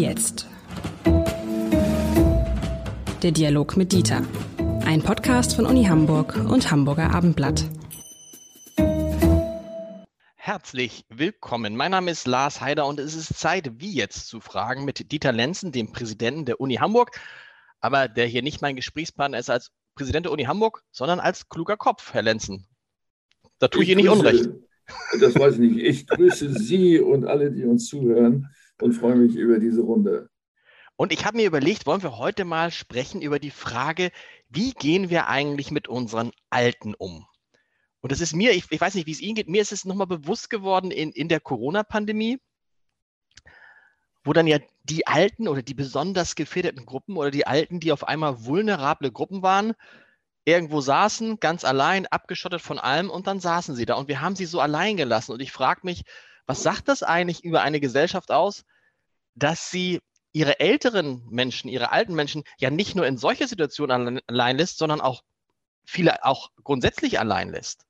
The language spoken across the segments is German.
Jetzt? Der Dialog mit Dieter. Ein Podcast von Uni Hamburg und Hamburger Abendblatt. Herzlich willkommen. Mein Name ist Lars Heider und es ist Zeit, wie jetzt zu fragen mit Dieter Lenzen, dem Präsidenten der Uni Hamburg, aber der hier nicht mein Gesprächspartner ist als Präsident der Uni Hamburg, sondern als kluger Kopf, Herr Lenzen. Da tue ich, ich Ihnen nicht Unrecht. Das weiß ich nicht. Ich grüße Sie und alle, die uns zuhören und freue mich über diese Runde. Und ich habe mir überlegt, wollen wir heute mal sprechen über die Frage, wie gehen wir eigentlich mit unseren Alten um? Und das ist mir, ich, ich weiß nicht, wie es Ihnen geht, mir ist es nochmal bewusst geworden in, in der Corona-Pandemie, wo dann ja die Alten oder die besonders gefährdeten Gruppen oder die Alten, die auf einmal vulnerable Gruppen waren, irgendwo saßen, ganz allein, abgeschottet von allem und dann saßen sie da und wir haben sie so allein gelassen. Und ich frage mich, was sagt das eigentlich über eine Gesellschaft aus, dass sie ihre älteren Menschen, ihre alten Menschen ja nicht nur in solche Situationen allein lässt, sondern auch viele auch grundsätzlich allein lässt?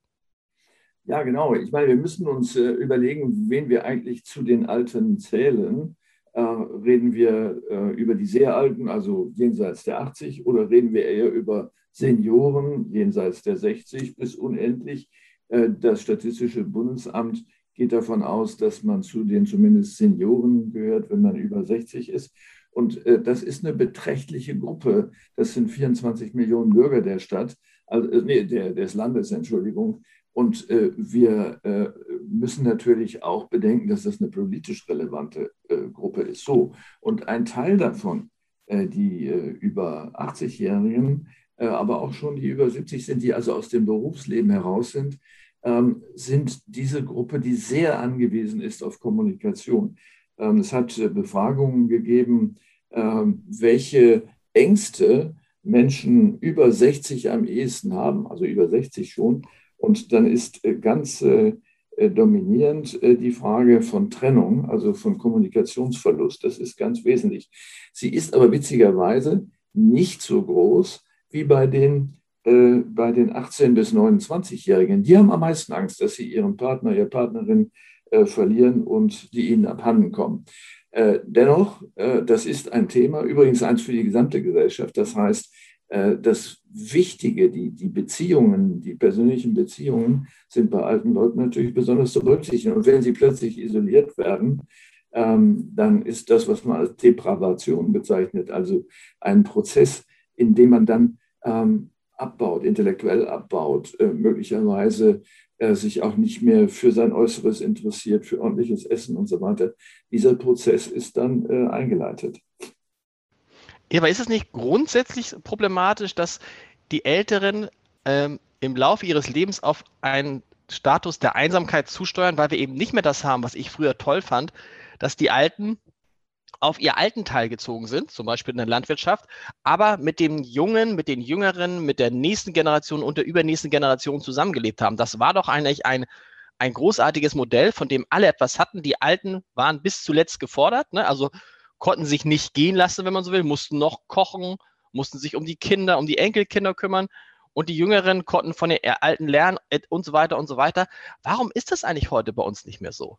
Ja, genau. Ich meine, wir müssen uns äh, überlegen, wen wir eigentlich zu den Alten zählen. Äh, reden wir äh, über die sehr Alten, also jenseits der 80, oder reden wir eher über Senioren jenseits der 60 bis unendlich. Äh, das Statistische Bundesamt geht davon aus, dass man zu den zumindest Senioren gehört, wenn man über 60 ist. Und äh, das ist eine beträchtliche Gruppe. Das sind 24 Millionen Bürger der Stadt, also, äh, nee, der, des Landes, Entschuldigung. Und äh, wir äh, müssen natürlich auch bedenken, dass das eine politisch relevante äh, Gruppe ist. So, und ein Teil davon, die über 80-Jährigen, äh, aber auch schon die über 70 sind, die also aus dem Berufsleben heraus sind, ähm, sind diese Gruppe, die sehr angewiesen ist auf Kommunikation. Ähm, es hat äh, Befragungen gegeben, ähm, welche Ängste Menschen über 60 am ehesten haben, also über 60 schon. Und dann ist äh, ganz dominierend die Frage von Trennung, also von Kommunikationsverlust. Das ist ganz wesentlich. Sie ist aber witzigerweise nicht so groß wie bei den, äh, bei den 18- bis 29-Jährigen. Die haben am meisten Angst, dass sie ihren Partner, ihre Partnerin äh, verlieren und die ihnen abhanden kommen. Äh, dennoch, äh, das ist ein Thema, übrigens eins für die gesamte Gesellschaft. Das heißt, äh, das Wichtige, die, die Beziehungen, die persönlichen Beziehungen sind bei alten Leuten natürlich besonders zu berücksichtigen. Und wenn sie plötzlich isoliert werden, ähm, dann ist das, was man als Depravation bezeichnet, also ein Prozess, in dem man dann ähm, abbaut, intellektuell abbaut, äh, möglicherweise äh, sich auch nicht mehr für sein Äußeres interessiert, für ordentliches Essen und so weiter. Dieser Prozess ist dann äh, eingeleitet. Ja, aber ist es nicht grundsätzlich problematisch, dass die Älteren ähm, im Laufe ihres Lebens auf einen Status der Einsamkeit zusteuern, weil wir eben nicht mehr das haben, was ich früher toll fand, dass die Alten auf ihr alten Teil gezogen sind, zum Beispiel in der Landwirtschaft, aber mit dem Jungen, mit den Jüngeren, mit der nächsten Generation und der übernächsten Generation zusammengelebt haben. Das war doch eigentlich ein, ein großartiges Modell, von dem alle etwas hatten. Die Alten waren bis zuletzt gefordert, ne? also konnten sich nicht gehen lassen, wenn man so will, mussten noch kochen, mussten sich um die Kinder, um die Enkelkinder kümmern und die Jüngeren konnten von den Alten lernen und so weiter und so weiter. Warum ist das eigentlich heute bei uns nicht mehr so?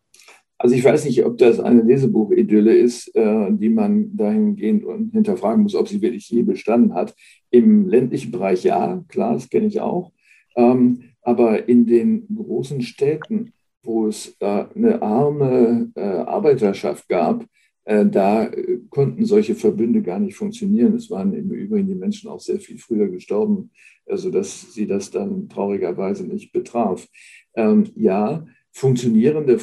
Also ich weiß nicht, ob das eine Lesebuchidylle ist, äh, die man dahingehend und hinterfragen muss, ob sie wirklich je bestanden hat. Im ländlichen Bereich ja, klar, das kenne ich auch. Ähm, aber in den großen Städten, wo es äh, eine arme äh, Arbeiterschaft gab, da konnten solche Verbünde gar nicht funktionieren. Es waren im Übrigen die Menschen auch sehr viel früher gestorben, sodass also sie das dann traurigerweise nicht betraf. Ähm, ja, funktionierende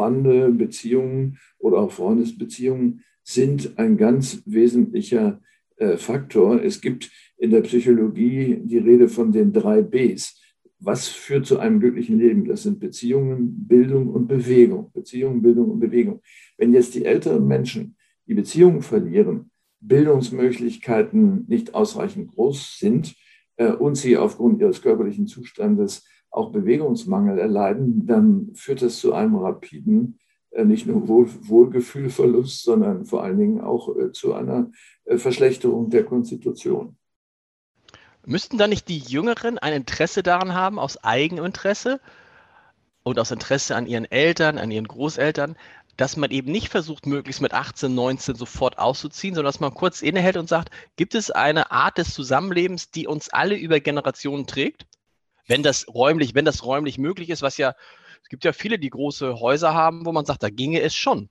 Familienbande, Beziehungen oder auch Freundesbeziehungen sind ein ganz wesentlicher äh, Faktor. Es gibt in der Psychologie die Rede von den drei Bs. Was führt zu einem glücklichen Leben? Das sind Beziehungen, Bildung und Bewegung. Beziehungen, Bildung und Bewegung. Wenn jetzt die älteren Menschen die Beziehungen verlieren, Bildungsmöglichkeiten nicht ausreichend groß sind äh, und sie aufgrund ihres körperlichen Zustandes auch Bewegungsmangel erleiden, dann führt das zu einem rapiden, äh, nicht nur Wohl, Wohlgefühlverlust, sondern vor allen Dingen auch äh, zu einer äh, Verschlechterung der Konstitution. Müssten da nicht die Jüngeren ein Interesse daran haben, aus Eigeninteresse und aus Interesse an ihren Eltern, an ihren Großeltern, dass man eben nicht versucht, möglichst mit 18, 19 sofort auszuziehen, sondern dass man kurz innehält und sagt, gibt es eine Art des Zusammenlebens, die uns alle über Generationen trägt? Wenn das räumlich, wenn das räumlich möglich ist, was ja, es gibt ja viele, die große Häuser haben, wo man sagt, da ginge es schon.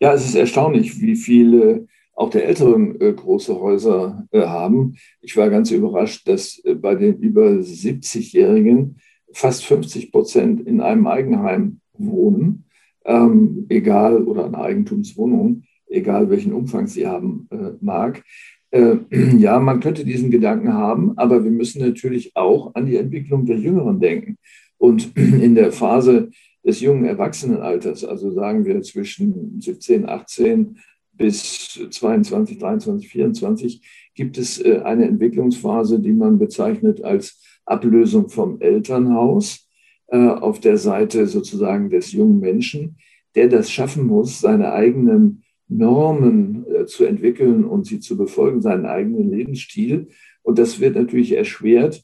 Ja, es ist erstaunlich, wie viele auch der älteren äh, große Häuser äh, haben. Ich war ganz überrascht, dass äh, bei den über 70-Jährigen fast 50 Prozent in einem Eigenheim wohnen ähm, egal, oder eine Eigentumswohnung, egal welchen Umfang sie haben äh, mag. Äh, ja, man könnte diesen Gedanken haben, aber wir müssen natürlich auch an die Entwicklung der Jüngeren denken. Und in der Phase des jungen Erwachsenenalters, also sagen wir zwischen 17, 18 bis 22, 23, 24, gibt es äh, eine Entwicklungsphase, die man bezeichnet als Ablösung vom Elternhaus äh, auf der Seite sozusagen des jungen Menschen, der das schaffen muss, seine eigenen Normen äh, zu entwickeln und sie zu befolgen, seinen eigenen Lebensstil. Und das wird natürlich erschwert,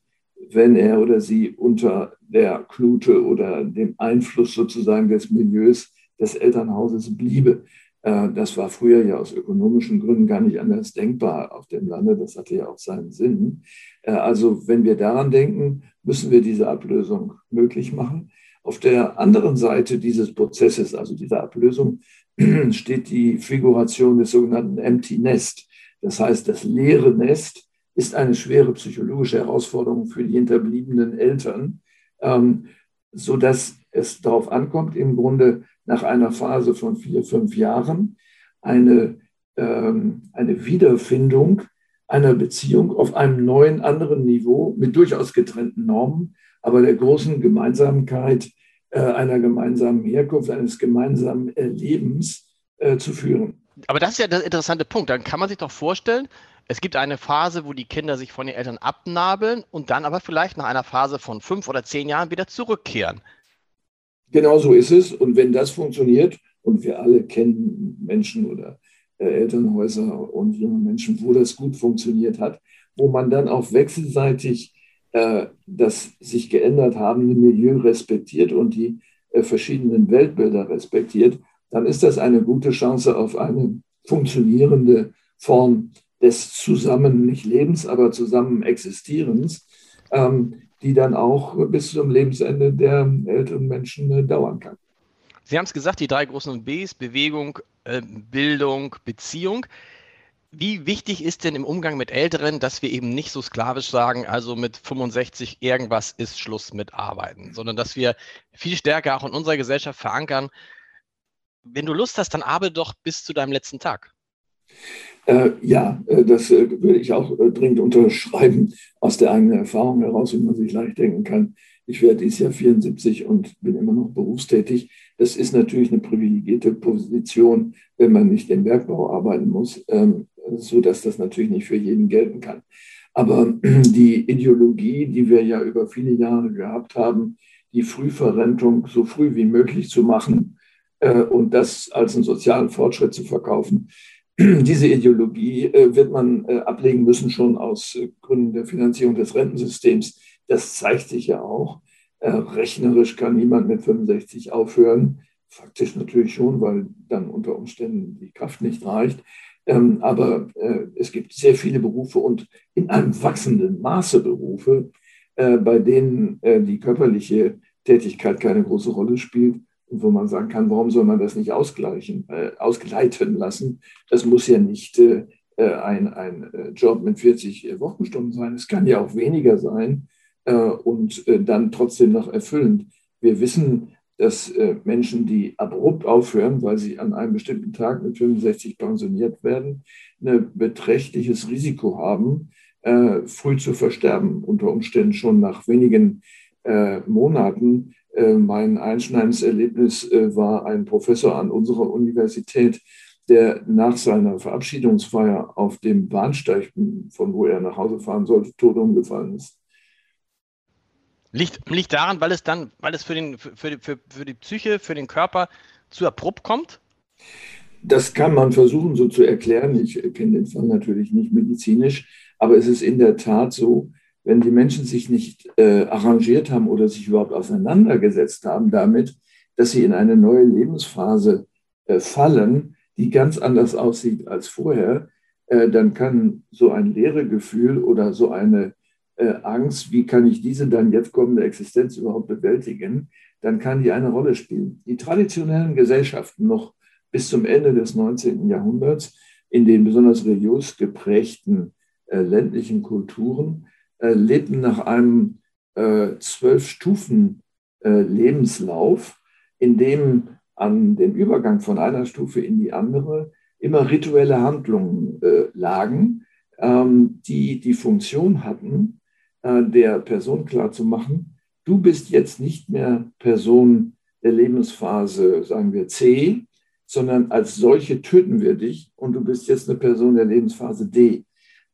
wenn er oder sie unter der Knute oder dem Einfluss sozusagen des Milieus des Elternhauses bliebe. Äh, das war früher ja aus ökonomischen Gründen gar nicht anders denkbar auf dem Lande. Das hatte ja auch seinen Sinn. Also wenn wir daran denken, müssen wir diese Ablösung möglich machen. Auf der anderen Seite dieses Prozesses, also dieser Ablösung, steht die Figuration des sogenannten Empty Nest. Das heißt, das leere Nest ist eine schwere psychologische Herausforderung für die hinterbliebenen Eltern, ähm, sodass es darauf ankommt, im Grunde nach einer Phase von vier, fünf Jahren eine, ähm, eine Wiederfindung einer Beziehung auf einem neuen, anderen Niveau mit durchaus getrennten Normen, aber der großen Gemeinsamkeit einer gemeinsamen Herkunft, eines gemeinsamen Erlebens äh, zu führen. Aber das ist ja der interessante Punkt. Dann kann man sich doch vorstellen, es gibt eine Phase, wo die Kinder sich von den Eltern abnabeln und dann aber vielleicht nach einer Phase von fünf oder zehn Jahren wieder zurückkehren. Genau so ist es. Und wenn das funktioniert, und wir alle kennen Menschen oder äh, Elternhäuser und junge Menschen, wo das gut funktioniert hat, wo man dann auch wechselseitig äh, das sich geändert habende Milieu respektiert und die äh, verschiedenen Weltbilder respektiert, dann ist das eine gute Chance auf eine funktionierende Form des zusammen, nicht Lebens, aber zusammen Existierens, ähm, die dann auch bis zum Lebensende der älteren Menschen äh, dauern kann. Sie haben es gesagt, die drei großen Bs, Bewegung, Bildung, Beziehung. Wie wichtig ist denn im Umgang mit Älteren, dass wir eben nicht so sklavisch sagen, also mit 65 irgendwas ist Schluss mit Arbeiten, sondern dass wir viel stärker auch in unserer Gesellschaft verankern, wenn du Lust hast, dann arbeite doch bis zu deinem letzten Tag. Äh, ja, äh, das äh, würde ich auch äh, dringend unterschreiben, aus der eigenen Erfahrung heraus, wie man sich leicht denken kann. Ich werde dieses Jahr 74 und bin immer noch berufstätig. Das ist natürlich eine privilegierte Position, wenn man nicht im Bergbau arbeiten muss, ähm, so dass das natürlich nicht für jeden gelten kann. Aber die Ideologie, die wir ja über viele Jahre gehabt haben, die Frühverrentung so früh wie möglich zu machen äh, und das als einen sozialen Fortschritt zu verkaufen, diese Ideologie äh, wird man äh, ablegen müssen, schon aus Gründen der Finanzierung des Rentensystems das zeigt sich ja auch. Äh, rechnerisch kann niemand mit 65 aufhören. Faktisch natürlich schon, weil dann unter Umständen die Kraft nicht reicht. Ähm, aber äh, es gibt sehr viele Berufe und in einem wachsenden Maße Berufe, äh, bei denen äh, die körperliche Tätigkeit keine große Rolle spielt und wo man sagen kann, warum soll man das nicht ausgleichen, äh, ausgleiten lassen? Das muss ja nicht äh, ein, ein Job mit 40 Wochenstunden sein. Es kann ja auch weniger sein äh, und äh, dann trotzdem noch erfüllend. Wir wissen, dass äh, Menschen, die abrupt aufhören, weil sie an einem bestimmten Tag mit 65 pensioniert werden, ein beträchtliches Risiko haben, früh zu versterben, unter Umständen schon nach wenigen Monaten. Mein einschneidendes Erlebnis war ein Professor an unserer Universität, der nach seiner Verabschiedungsfeier auf dem Bahnsteig, von wo er nach Hause fahren sollte, tot umgefallen ist. Liegt, liegt daran, weil es dann, weil es für, den, für, für, für die Psyche, für den Körper zu abrupt kommt? Das kann man versuchen so zu erklären. Ich kenne den Fall natürlich nicht medizinisch, aber es ist in der Tat so, wenn die Menschen sich nicht äh, arrangiert haben oder sich überhaupt auseinandergesetzt haben damit, dass sie in eine neue Lebensphase äh, fallen, die ganz anders aussieht als vorher, äh, dann kann so ein Leeregefühl oder so eine äh, Angst, wie kann ich diese dann jetzt kommende Existenz überhaupt bewältigen, dann kann die eine Rolle spielen. Die traditionellen Gesellschaften noch bis zum Ende des 19. Jahrhunderts in den besonders religiös geprägten äh, ländlichen Kulturen äh, lebten nach einem äh, zwölf Stufen äh, Lebenslauf, in dem an dem Übergang von einer Stufe in die andere immer rituelle Handlungen äh, lagen, ähm, die die Funktion hatten, der Person klarzumachen, du bist jetzt nicht mehr Person der Lebensphase, sagen wir C, sondern als solche töten wir dich und du bist jetzt eine Person der Lebensphase D.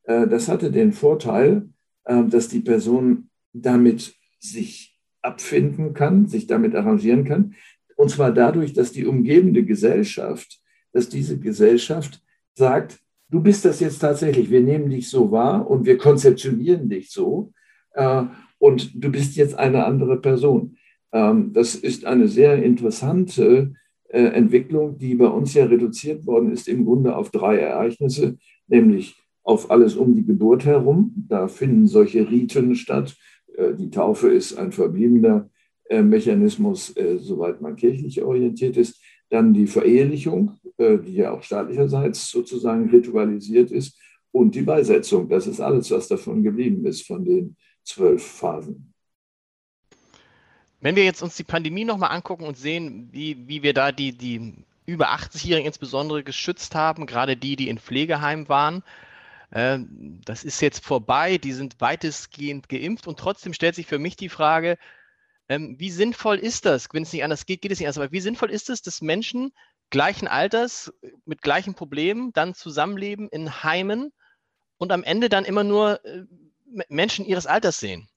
Äh, das hatte den Vorteil, äh, dass die Person damit sich abfinden kann, sich damit arrangieren kann. Und zwar dadurch, dass die umgebende Gesellschaft, dass diese Gesellschaft sagt, du bist das jetzt tatsächlich, wir nehmen dich so wahr und wir konzeptionieren dich so äh, und du bist jetzt eine andere Person. Ähm, das ist eine sehr interessante äh, Entwicklung, die bei uns ja reduziert worden ist im Grunde auf drei Ereignisse, nämlich auf alles um die Geburt herum. Da finden solche Riten statt. Äh, die Taufe ist ein verbliebener äh, Mechanismus, soweit man kirchlich orientiert ist. Dann die Verehelichung, die ja auch staatlicherseits sozusagen ritualisiert ist. Und die Beisetzung. Das ist alles, was davon geblieben ist, von den zwölf Phasen. Wenn wir jetzt uns die Pandemie nochmal angucken und sehen, wie, wie wir da die, die über 80-Jährigen insbesondere geschützt haben, gerade die, die in Pflegeheimen waren, äh, das ist jetzt vorbei, die sind weitestgehend geimpft und trotzdem stellt sich für mich die Frage, ähm, wie sinnvoll ist das, wenn es nicht anders geht, geht es nicht anders, aber wie sinnvoll ist es, dass Menschen gleichen Alters mit gleichen Problemen dann zusammenleben in Heimen und am Ende dann immer nur äh, Menschen ihres Alters sehen?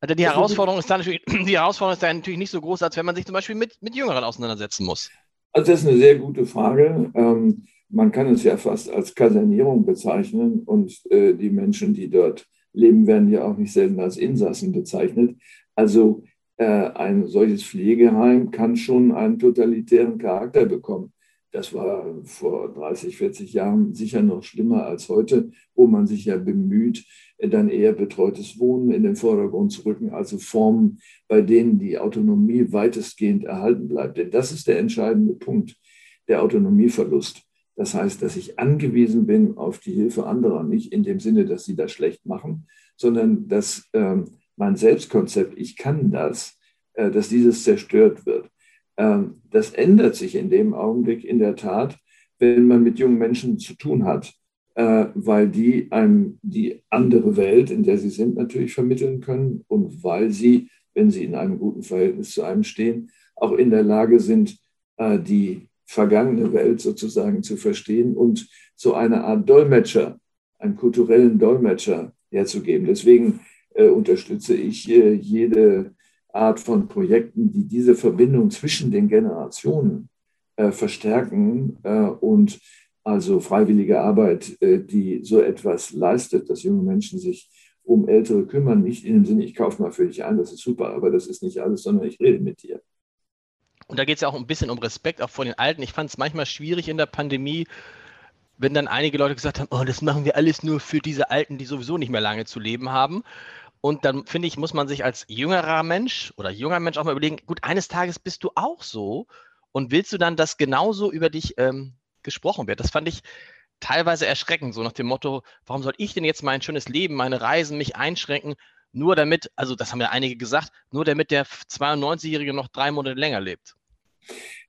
Also die Herausforderung ist dann natürlich, die Herausforderung ist dann natürlich nicht so groß, als wenn man sich zum Beispiel mit, mit Jüngeren auseinandersetzen muss. Also das ist eine sehr gute Frage. Ähm, man kann es ja fast als Kasernierung bezeichnen und äh, die Menschen, die dort leben, werden ja auch nicht selten als Insassen bezeichnet. Also äh, ein solches Pflegeheim kann schon einen totalitären Charakter bekommen. Das war vor 30, 40 Jahren sicher noch schlimmer als heute, wo man sich ja bemüht, dann eher betreutes Wohnen in den Vordergrund zu rücken, also Formen, bei denen die Autonomie weitestgehend erhalten bleibt. Denn das ist der entscheidende Punkt, der Autonomieverlust. Das heißt, dass ich angewiesen bin auf die Hilfe anderer, nicht in dem Sinne, dass sie das schlecht machen, sondern dass ähm, mein Selbstkonzept, ich kann das, äh, dass dieses zerstört wird. Ähm, das ändert sich in dem Augenblick in der Tat, wenn man mit jungen Menschen zu tun hat, äh, weil die einem die andere Welt, in der sie sind, natürlich vermitteln können und weil sie, wenn sie in einem guten Verhältnis zu einem stehen, auch in der Lage sind, äh, die vergangene Welt sozusagen zu verstehen und so eine Art Dolmetscher, einen kulturellen Dolmetscher herzugeben. Deswegen äh, unterstütze ich jede Art von Projekten, die diese Verbindung zwischen den Generationen äh, verstärken äh, und also freiwillige Arbeit, äh, die so etwas leistet, dass junge Menschen sich um Ältere kümmern, nicht in dem Sinne, ich kaufe mal für dich ein, das ist super, aber das ist nicht alles, sondern ich rede mit dir. Und da geht es ja auch ein bisschen um Respekt auch vor den Alten. Ich fand es manchmal schwierig in der Pandemie, wenn dann einige Leute gesagt haben, oh, das machen wir alles nur für diese Alten, die sowieso nicht mehr lange zu leben haben. Und dann finde ich, muss man sich als jüngerer Mensch oder junger Mensch auch mal überlegen, gut, eines Tages bist du auch so und willst du dann, dass genauso über dich ähm, gesprochen wird? Das fand ich teilweise erschreckend, so nach dem Motto, warum soll ich denn jetzt mein schönes Leben, meine Reisen mich einschränken, nur damit, also das haben ja einige gesagt, nur damit der 92-Jährige noch drei Monate länger lebt.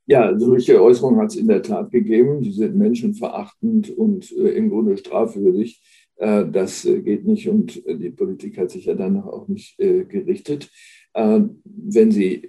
Ja, solche Äußerungen hat es in der Tat gegeben. Die sind menschenverachtend und äh, im Grunde strafwürdig. Äh, das äh, geht nicht und äh, die Politik hat sich ja danach auch nicht gerichtet. Wenn Sie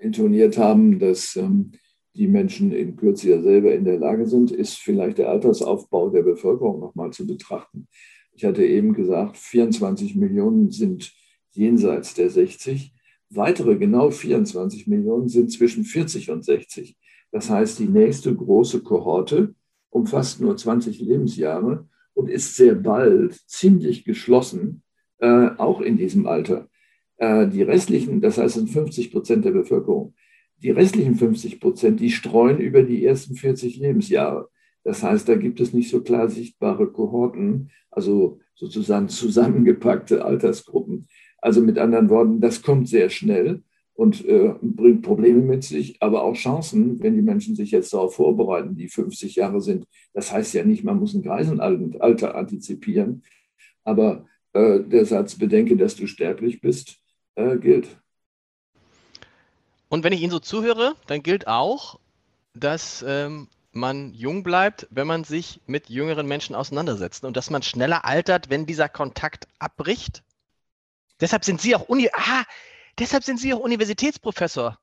intoniert haben, dass ähm, die Menschen in Kürze ja selber in der Lage sind, ist vielleicht der Altersaufbau der Bevölkerung nochmal zu betrachten. Ich hatte eben gesagt, 24 Millionen sind jenseits der 60. Weitere genau 24 Millionen sind zwischen 40 und 60. Das heißt, die nächste große Kohorte umfasst nur 20 Lebensjahre und ist sehr bald ziemlich geschlossen, äh, auch in diesem Alter. Äh, die restlichen, das heißt sind 50 Prozent der Bevölkerung, die restlichen 50 Prozent, die streuen über die ersten 40 Lebensjahre. Das heißt, da gibt es nicht so klar sichtbare Kohorten, also sozusagen zusammengepackte Altersgruppen. Also mit anderen Worten, das kommt sehr schnell und äh, bringt Probleme mit sich, aber auch Chancen, wenn die Menschen sich jetzt darauf vorbereiten, die 50 Jahre sind. Das heißt ja nicht, man muss ein Greisenalter antizipieren, aber äh, der Satz, bedenke, dass du sterblich bist, äh, gilt. Und wenn ich Ihnen so zuhöre, dann gilt auch, dass ähm, man jung bleibt, wenn man sich mit jüngeren Menschen auseinandersetzt und dass man schneller altert, wenn dieser Kontakt abbricht. Deshalb sind Sie auch Uni ah, deshalb sind Sie auch Universitätsprofessor.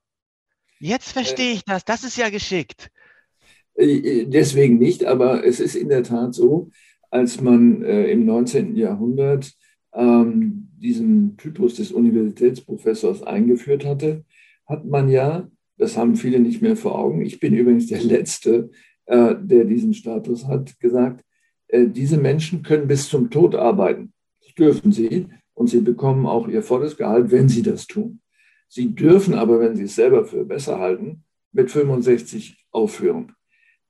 Jetzt verstehe äh. ich das. Das ist ja geschickt. Äh, deswegen nicht, aber es ist in der Tat so, als man äh, im 19. Jahrhundert ähm, diesen Typus des Universitätsprofessors eingeführt hatte, hat man ja, das haben viele nicht mehr vor Augen, ich bin übrigens der Letzte, äh, der diesen Status hat, gesagt, äh, diese Menschen können bis zum Tod arbeiten. Das dürfen sie und sie bekommen auch ihr volles Gehalt, wenn sie das tun. Sie dürfen aber, wenn sie es selber für besser halten, mit 65 aufhören.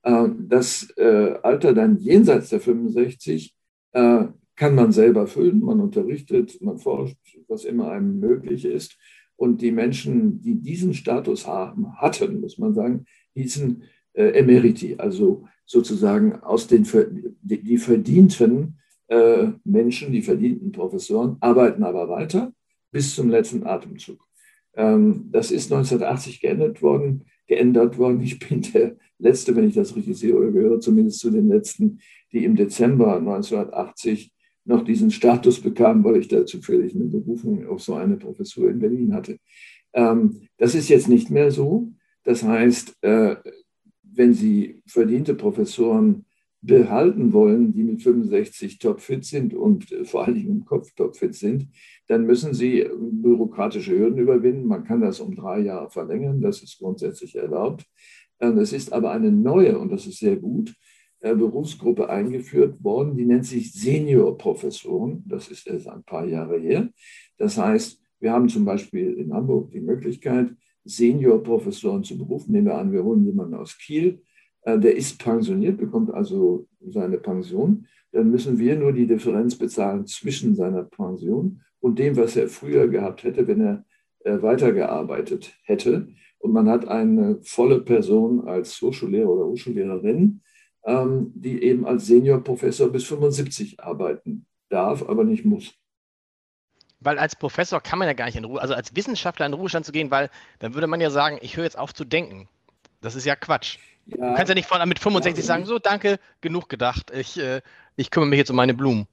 Äh, das äh, Alter dann jenseits der 65 äh, kann man selber füllen, man unterrichtet, man forscht, was immer einem möglich ist. Und die Menschen, die diesen Status haben, hatten, muss man sagen, hießen Emeriti, also sozusagen aus den die verdienten äh, Menschen, die verdienten Professoren, arbeiten aber weiter bis zum letzten Atemzug. Ähm, das ist 1980 geändert worden, geändert worden. Ich bin der Letzte, wenn ich das richtig sehe, oder gehöre zumindest zu den Letzten, die im Dezember 1980 noch diesen Status bekam, weil ich da zufällig eine Berufung auf so eine Professur in Berlin hatte. Ähm, das ist jetzt nicht mehr so. Das heißt, äh, wenn Sie verdiente Professoren behalten wollen, die mit 65 topfit sind und äh, vor allen Dingen im Kopf topfit sind, dann müssen sie bürokratische Hürden überwinden. Man kann das um drei Jahre verlängern, das ist grundsätzlich erlaubt. Es ist aber eine neue, und das ist sehr gut, äh, Berufsgruppe eingeführt worden, die nennt sich Seniorprofessoren. Das ist erst ein paar Jahre her. Das heißt, wir haben zum Beispiel in Hamburg die Möglichkeit, Seniorprofessoren zu berufen. Nehmen wir an, wir holen jemanden aus Kiel, der ist pensioniert, bekommt also seine Pension. Dann müssen wir nur die Differenz bezahlen zwischen seiner Pension und dem, was er früher gehabt hätte, wenn er äh, weitergearbeitet hätte. Und man hat eine volle Person als Hochschullehrer oder Hochschullehrerin ähm, die eben als Seniorprofessor bis 75 arbeiten darf, aber nicht muss. Weil als Professor kann man ja gar nicht in Ruhe, also als Wissenschaftler in Ruhestand zu gehen, weil dann würde man ja sagen, ich höre jetzt auf zu denken. Das ist ja Quatsch. Ja, du kannst ja nicht von, mit 65 ja, sagen, so danke, genug gedacht, ich, äh, ich kümmere mich jetzt um meine Blumen.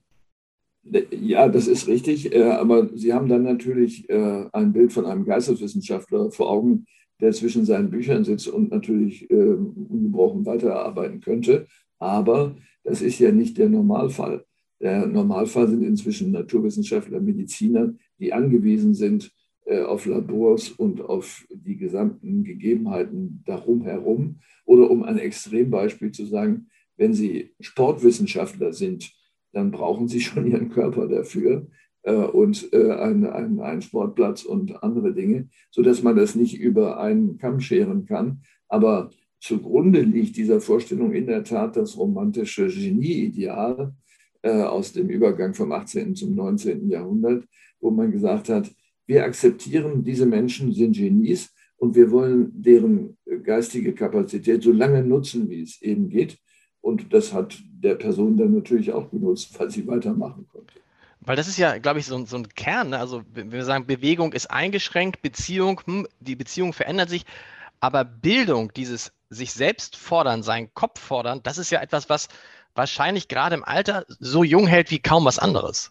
Ja, das ist richtig, äh, aber Sie haben dann natürlich äh, ein Bild von einem Geisteswissenschaftler vor Augen, der zwischen seinen Büchern sitzt und natürlich äh, ungebrochen weiterarbeiten könnte. Aber das ist ja nicht der Normalfall. Der Normalfall sind inzwischen Naturwissenschaftler, Mediziner, die angewiesen sind auf Labors und auf die gesamten Gegebenheiten darum herum. Oder um ein Extrembeispiel zu sagen, wenn Sie Sportwissenschaftler sind, dann brauchen Sie schon Ihren Körper dafür äh, und äh, einen ein Sportplatz und andere Dinge, sodass man das nicht über einen Kamm scheren kann. Aber zugrunde liegt dieser Vorstellung in der Tat das romantische Genie-Ideal äh, aus dem Übergang vom 18. zum 19. Jahrhundert, wo man gesagt hat, wir akzeptieren, diese Menschen sind Genies und wir wollen deren geistige Kapazität so lange nutzen, wie es eben geht. Und das hat der Person dann natürlich auch genutzt, weil sie weitermachen konnte. Weil das ist ja, glaube ich, so, so ein Kern. Ne? Also, wenn wir sagen, Bewegung ist eingeschränkt, Beziehung, hm, die Beziehung verändert sich, aber Bildung, dieses sich selbst fordern, seinen Kopf fordern, das ist ja etwas, was wahrscheinlich gerade im Alter so jung hält wie kaum was anderes.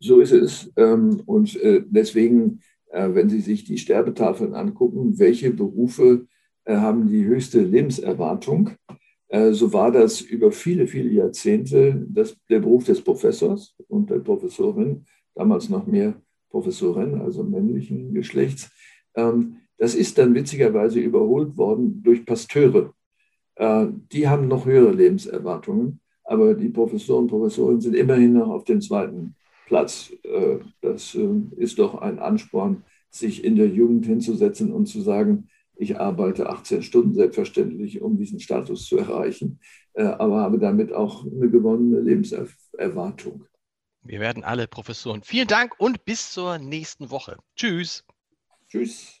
So ist es. Ähm, und äh, deswegen, äh, wenn Sie sich die Sterbetafeln angucken, welche Berufe äh, haben die höchste Lebenserwartung? So war das über viele, viele Jahrzehnte das, der Beruf des Professors und der Professorin, damals noch mehr Professorin, also männlichen Geschlechts. Ähm, das ist dann witzigerweise überholt worden durch Pasteure. Die haben noch höhere Lebenserwartungen, aber die Professoren und Professorinnen sind immerhin noch auf dem zweiten Platz. Äh, das ist doch ein Ansporn, sich in der Jugend hinzusetzen und zu sagen, Ich arbeite 18 Stunden selbstverständlich, um diesen Status zu erreichen, äh, aber habe damit auch eine gewonnene Lebenserwartung. Wir werden alle Professoren. Vielen Dank und bis zur nächsten Woche. Tschüss. Tschüss.